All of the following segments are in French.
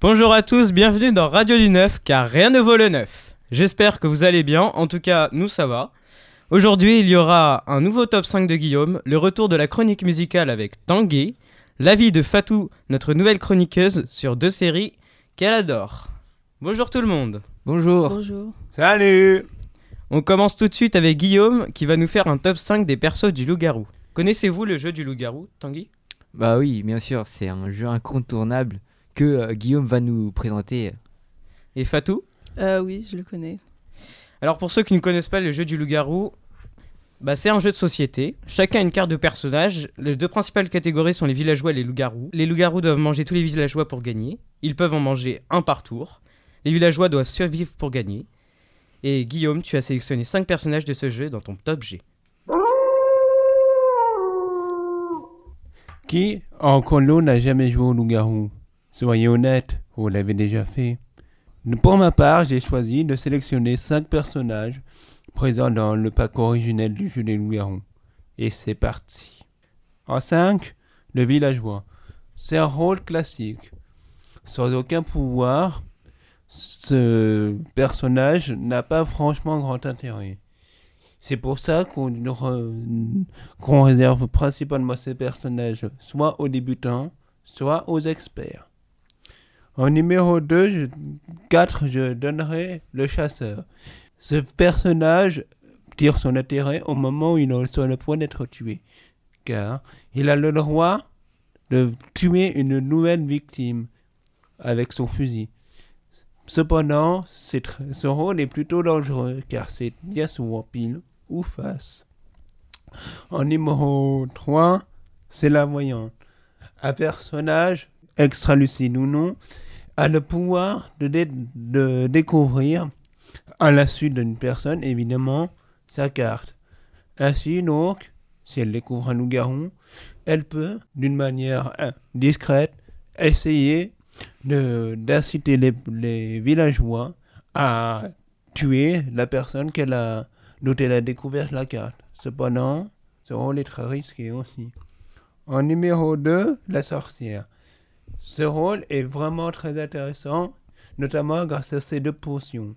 Bonjour à tous, bienvenue dans Radio du Neuf, car rien ne vaut le neuf. J'espère que vous allez bien, en tout cas nous ça va. Aujourd'hui il y aura un nouveau top 5 de Guillaume, le retour de la chronique musicale avec Tanguy, l'avis de Fatou, notre nouvelle chroniqueuse, sur deux séries qu'elle adore. Bonjour tout le monde. Bonjour. Bonjour. Salut On commence tout de suite avec Guillaume qui va nous faire un top 5 des persos du loup-garou. Connaissez-vous le jeu du loup-garou, Tanguy? Bah oui, bien sûr, c'est un jeu incontournable que euh, Guillaume va nous présenter. Et Fatou? Euh, oui, je le connais. Alors pour ceux qui ne connaissent pas le jeu du loup-garou, bah c'est un jeu de société. Chacun a une carte de personnage. Les deux principales catégories sont les villageois et les loups-garous. Les loups-garous doivent manger tous les villageois pour gagner. Ils peuvent en manger un par tour. Les villageois doivent survivre pour gagner. Et Guillaume, tu as sélectionné 5 personnages de ce jeu dans ton top G. Qui en colo n'a jamais joué au loup-garou? Soyez honnête, vous l'avez déjà fait. Pour ma part, j'ai choisi de sélectionner 5 personnages présents dans le pack originel du jeu des loups-garous. Et c'est parti. En 5, le villageois. C'est un rôle classique. Sans aucun pouvoir, ce personnage n'a pas franchement grand intérêt. C'est pour ça qu'on réserve principalement ces personnages soit aux débutants, soit aux experts. En numéro 2, je, 4, je donnerai le chasseur. Ce personnage tire son intérêt au moment où il est sur le point d'être tué, car il a le droit de tuer une nouvelle victime avec son fusil. Cependant, ce rôle est plutôt dangereux, car c'est bien souvent pile ou face. En numéro 3, c'est la voyante. Un personnage, extra lucide ou non, a le pouvoir de, de découvrir, à la suite d'une personne, évidemment, sa carte. Ainsi, donc, si elle découvre un loup-garou, elle peut, d'une manière hein, discrète, essayer d'inciter les, les villageois à tuer la personne qu'elle a, dont elle a découvert la carte. Cependant, ce rôle est très risqué aussi. En numéro 2, la sorcière. Ce rôle est vraiment très intéressant, notamment grâce à ces deux potions.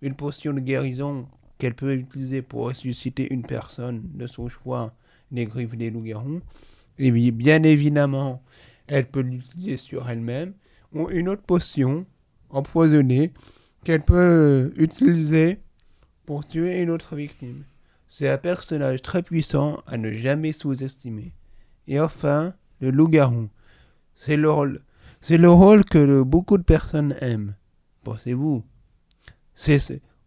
Une potion de guérison qu'elle peut utiliser pour ressusciter une personne de son choix des griffes des loups-garous. Et bi- bien évidemment, elle peut l'utiliser sur elle-même. Ou une autre potion empoisonnée qu'elle peut utiliser pour tuer une autre victime. C'est un personnage très puissant à ne jamais sous-estimer. Et enfin, le loup-garou. C'est le rôle, c'est le rôle que beaucoup de personnes aiment. Pensez-vous.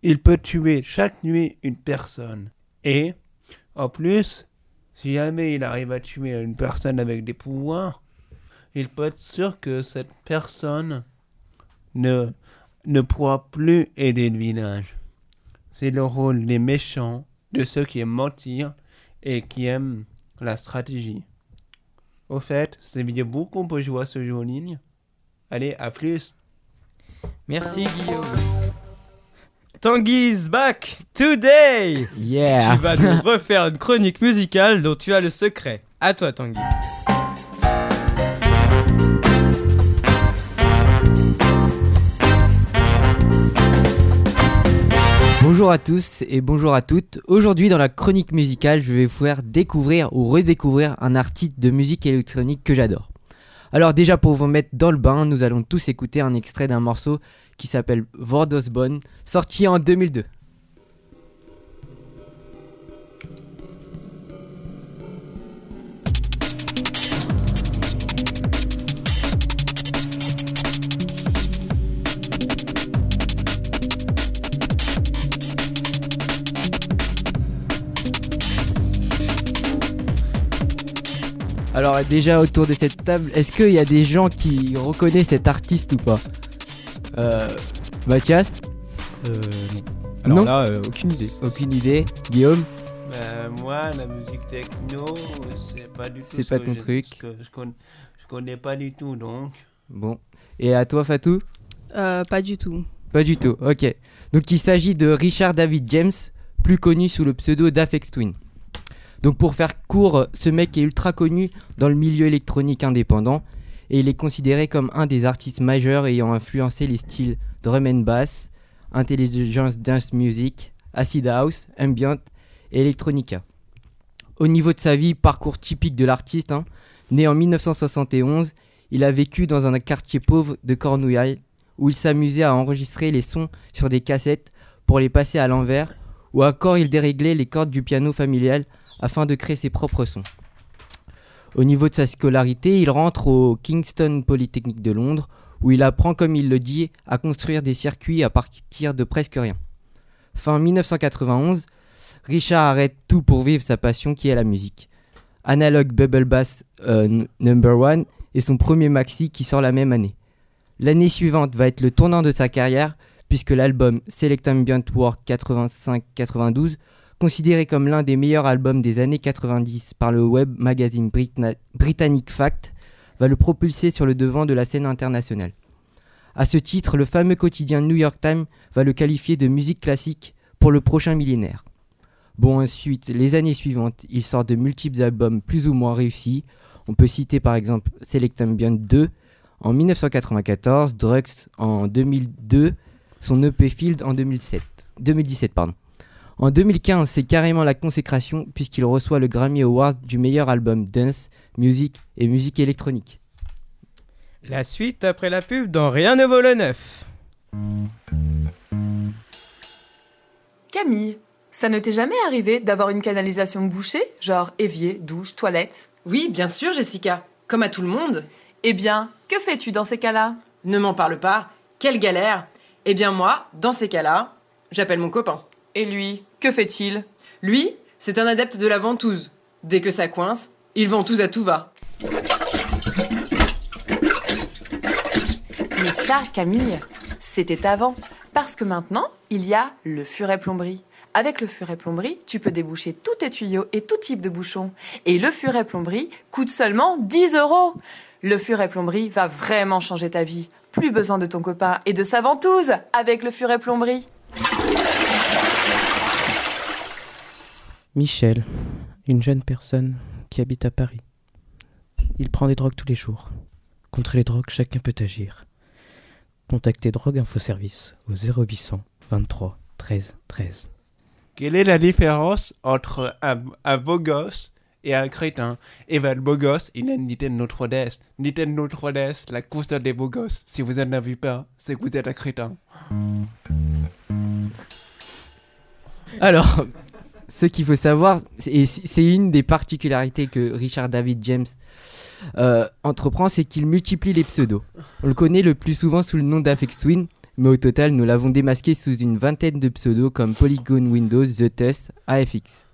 Il peut tuer chaque nuit une personne. Et, en plus, si jamais il arrive à tuer une personne avec des pouvoirs, il peut être sûr que cette personne ne, ne pourra plus aider le village. C'est le rôle des méchants, de ceux qui aiment mentir et qui aiment la stratégie. Au fait, saviez-vous qu'on peut jouer à ce jeu en ligne? Allez, à plus Merci Guillaume. Tanguy is back today Yeah Tu vas nous refaire une chronique musicale dont tu as le secret. À toi Tanguy. Bonjour à tous et bonjour à toutes. Aujourd'hui dans la chronique musicale, je vais vous faire découvrir ou redécouvrir un artiste de musique électronique que j'adore. Alors déjà pour vous mettre dans le bain, nous allons tous écouter un extrait d'un morceau qui s'appelle Vordosbone, sorti en 2002. Alors déjà autour de cette table, est-ce qu'il y a des gens qui reconnaissent cet artiste ou pas euh, Mathias Euh, non. Alors Non. là, euh, aucune idée. Aucune idée. Guillaume Ben, moi, la musique techno, c'est pas du tout C'est ce pas que ton je- truc. ce que je, con- je connais pas du tout, donc. Bon. Et à toi Fatou Euh, pas du tout. Pas du tout, ok. Donc il s'agit de Richard David James, plus connu sous le pseudo d'Afex Twin. Donc pour faire court, ce mec est ultra connu dans le milieu électronique indépendant et il est considéré comme un des artistes majeurs ayant influencé les styles drum and bass, intelligence dance music, acid house, ambient et electronica. Au niveau de sa vie, parcours typique de l'artiste, hein, né en 1971, il a vécu dans un quartier pauvre de Cornouailles où il s'amusait à enregistrer les sons sur des cassettes pour les passer à l'envers ou encore il déréglait les cordes du piano familial afin de créer ses propres sons. Au niveau de sa scolarité, il rentre au Kingston Polytechnique de Londres où il apprend, comme il le dit, à construire des circuits à partir de presque rien. Fin 1991, Richard arrête tout pour vivre sa passion qui est la musique. Analog Bubble Bass euh, Number One est son premier maxi qui sort la même année. L'année suivante va être le tournant de sa carrière puisque l'album Select Ambient Work 85-92, considéré comme l'un des meilleurs albums des années 90 par le web magazine britannique Fact, va le propulser sur le devant de la scène internationale. À ce titre, le fameux quotidien New York Times va le qualifier de musique classique pour le prochain millénaire. Bon, ensuite, les années suivantes, il sort de multiples albums plus ou moins réussis. On peut citer par exemple Select Ambient 2 en 1994, Drugs en 2002, son EP Field en 2007, 2017. Pardon. En 2015, c'est carrément la consécration puisqu'il reçoit le Grammy Award du meilleur album dance, musique et musique électronique. La suite après la pub dans Rien ne vaut le neuf. Camille, ça ne t'est jamais arrivé d'avoir une canalisation bouchée, genre évier, douche, toilette? Oui, bien sûr, Jessica. Comme à tout le monde. Eh bien, que fais-tu dans ces cas-là? Ne m'en parle pas. Quelle galère. Eh bien moi, dans ces cas-là, j'appelle mon copain. Et lui, que fait-il? Lui, c'est un adepte de la ventouse. Dès que ça coince, il ventouse à tout va. Mais ça, Camille, c'était avant. Parce que maintenant, il y a le furet plomberie. Avec le furet plomberie, tu peux déboucher tous tes tuyaux et tout type de bouchons. Et le furet plomberie coûte seulement 10 euros. Le furet plomberie va vraiment changer ta vie. Plus besoin de ton copain et de sa ventouse avec le furet plomberie. Michel, une jeune personne qui habite à Paris. Il prend des drogues tous les jours. Contre les drogues, chacun peut agir. Contactez Drogue Info Service au 0800 23 13 13. Quelle est la différence entre un, un beau gosse et un crétin? Et ben, le beau gosse, il a Nintendo 3DS. Nintendo 3DS, la console des beaux gosses. Si vous en avez pas, c'est que vous êtes un crétin. Alors, ce qu'il faut savoir, et c'est une des particularités que Richard David James euh, entreprend, c'est qu'il multiplie les pseudos. On le connaît le plus souvent sous le nom d'Afex Twin, mais au total, nous l'avons démasqué sous une vingtaine de pseudos comme Polygon Windows, The Test, AFX.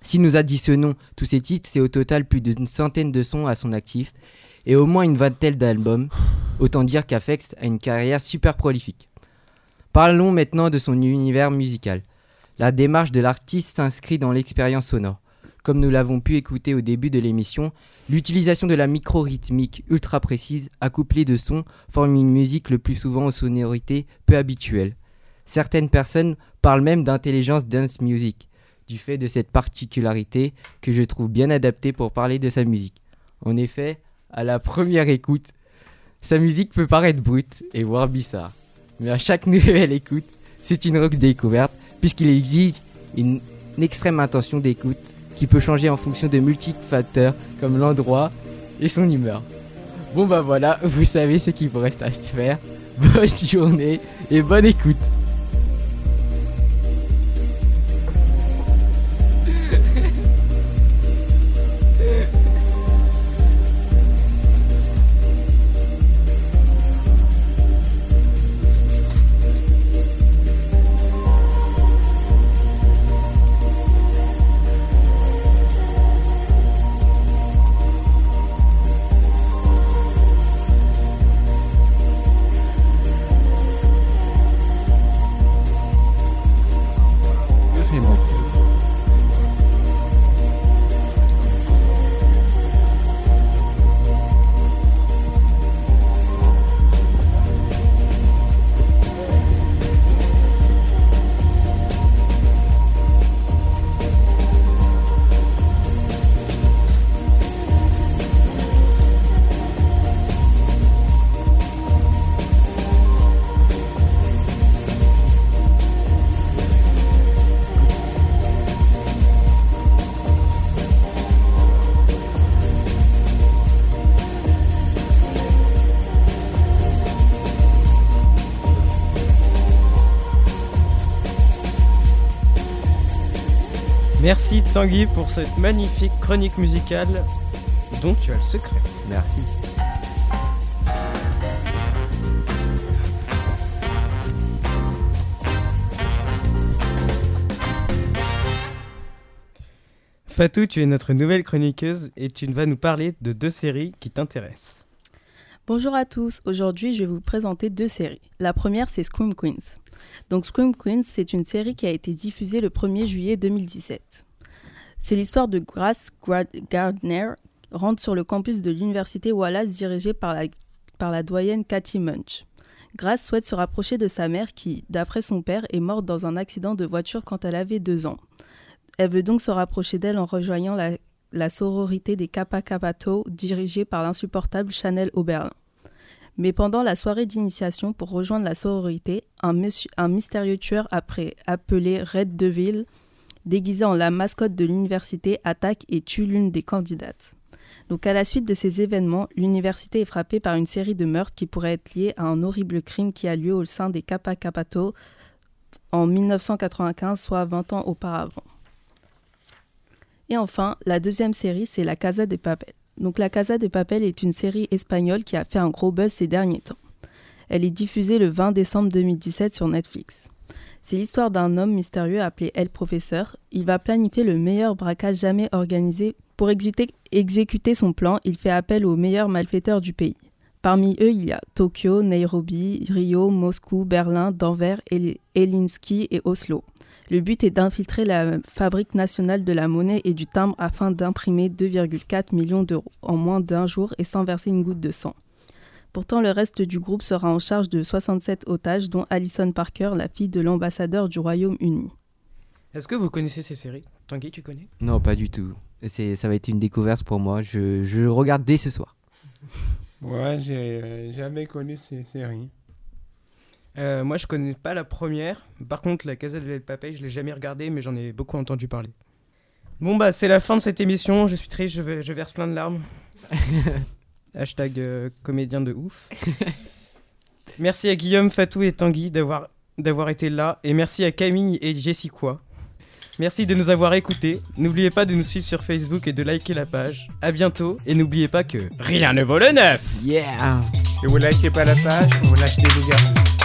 Si nous additionnons tous ces titres, c'est au total plus d'une centaine de sons à son actif et au moins une vingtaine d'albums. Autant dire qu'Afex a une carrière super prolifique. Parlons maintenant de son univers musical. La démarche de l'artiste s'inscrit dans l'expérience sonore. Comme nous l'avons pu écouter au début de l'émission, l'utilisation de la micro-rythmique ultra précise accouplée de sons forme une musique le plus souvent aux sonorités peu habituelles. Certaines personnes parlent même d'intelligence dance music, du fait de cette particularité que je trouve bien adaptée pour parler de sa musique. En effet, à la première écoute, sa musique peut paraître brute et voire bizarre. Mais à chaque nouvelle écoute, c'est une rock découverte puisqu'il exige une extrême intention d'écoute qui peut changer en fonction de multiples facteurs comme l'endroit et son humeur. Bon bah voilà, vous savez ce qu'il vous reste à se faire. Bonne journée et bonne écoute. Merci Tanguy pour cette magnifique chronique musicale dont tu as le secret. Merci. Fatou, tu es notre nouvelle chroniqueuse et tu vas nous parler de deux séries qui t'intéressent. Bonjour à tous, aujourd'hui je vais vous présenter deux séries. La première c'est Scream Queens. Donc Scream Queens c'est une série qui a été diffusée le 1er juillet 2017. C'est l'histoire de Grace Gardner, rentre sur le campus de l'université Wallace dirigée par la, par la doyenne Cathy Munch. Grace souhaite se rapprocher de sa mère qui, d'après son père, est morte dans un accident de voiture quand elle avait deux ans. Elle veut donc se rapprocher d'elle en rejoignant la, la sororité des Kappa Kappa Tau dirigée par l'insupportable Chanel Oberlin. Mais pendant la soirée d'initiation pour rejoindre la sororité, un, mystérieux tueur après, appelé Red Deville, déguisé en la mascotte de l'université, attaque et tue l'une des candidates. Donc à la suite de ces événements, l'université est frappée par une série de meurtres qui pourraient être liés à un horrible crime qui a lieu au sein des Kappa Kappa Tau en 1995, soit 20 ans auparavant. Et enfin, la deuxième série, c'est La Casa de Papel. Donc La Casa de Papel est une série espagnole qui a fait un gros buzz ces derniers temps. Elle est diffusée le 20 décembre 2017 sur Netflix. C'est l'histoire d'un homme mystérieux appelé El Professeur. Il va planifier le meilleur braquage jamais organisé. Pour exécuter, son plan, il fait appel aux meilleurs malfaiteurs du pays. Parmi eux, il y a Tokyo, Nairobi, Rio, Moscou, Berlin, Denver, Helsinki et Oslo. Le but est d'infiltrer la Fabrique nationale de la monnaie et du timbre afin d'imprimer 2,4 millions d'euros en moins d'un jour et sans verser une goutte de sang. Pourtant, le reste du groupe sera en charge de 67 otages, dont Alison Parker, la fille de l'ambassadeur du Royaume-Uni. Est-ce que vous connaissez ces séries? Tanguy, tu connais? Non, pas du tout. C'est, ça va être une découverte pour moi. Je, je regarde dès ce soir. Ouais, j'ai euh, jamais connu ces séries. Euh, moi, je connais pas la première. Par contre, la Casa de Papel, je l'ai jamais regardée, mais j'en ai beaucoup entendu parler. Bon, bah, c'est la fin de cette émission. Je suis triste, je, vais- je verse plein de larmes. Hashtag euh, comédien de ouf. merci à Guillaume, Fatou et Tanguy d'avoir d'avoir été là. Et merci à Camille et Jessica. Merci de nous avoir écoutés. N'oubliez pas de nous suivre sur Facebook et de liker la page. À bientôt. Et n'oubliez pas que rien ne vaut le neuf. Yeah Si vous likez pas la page, vous l'achetez les gars.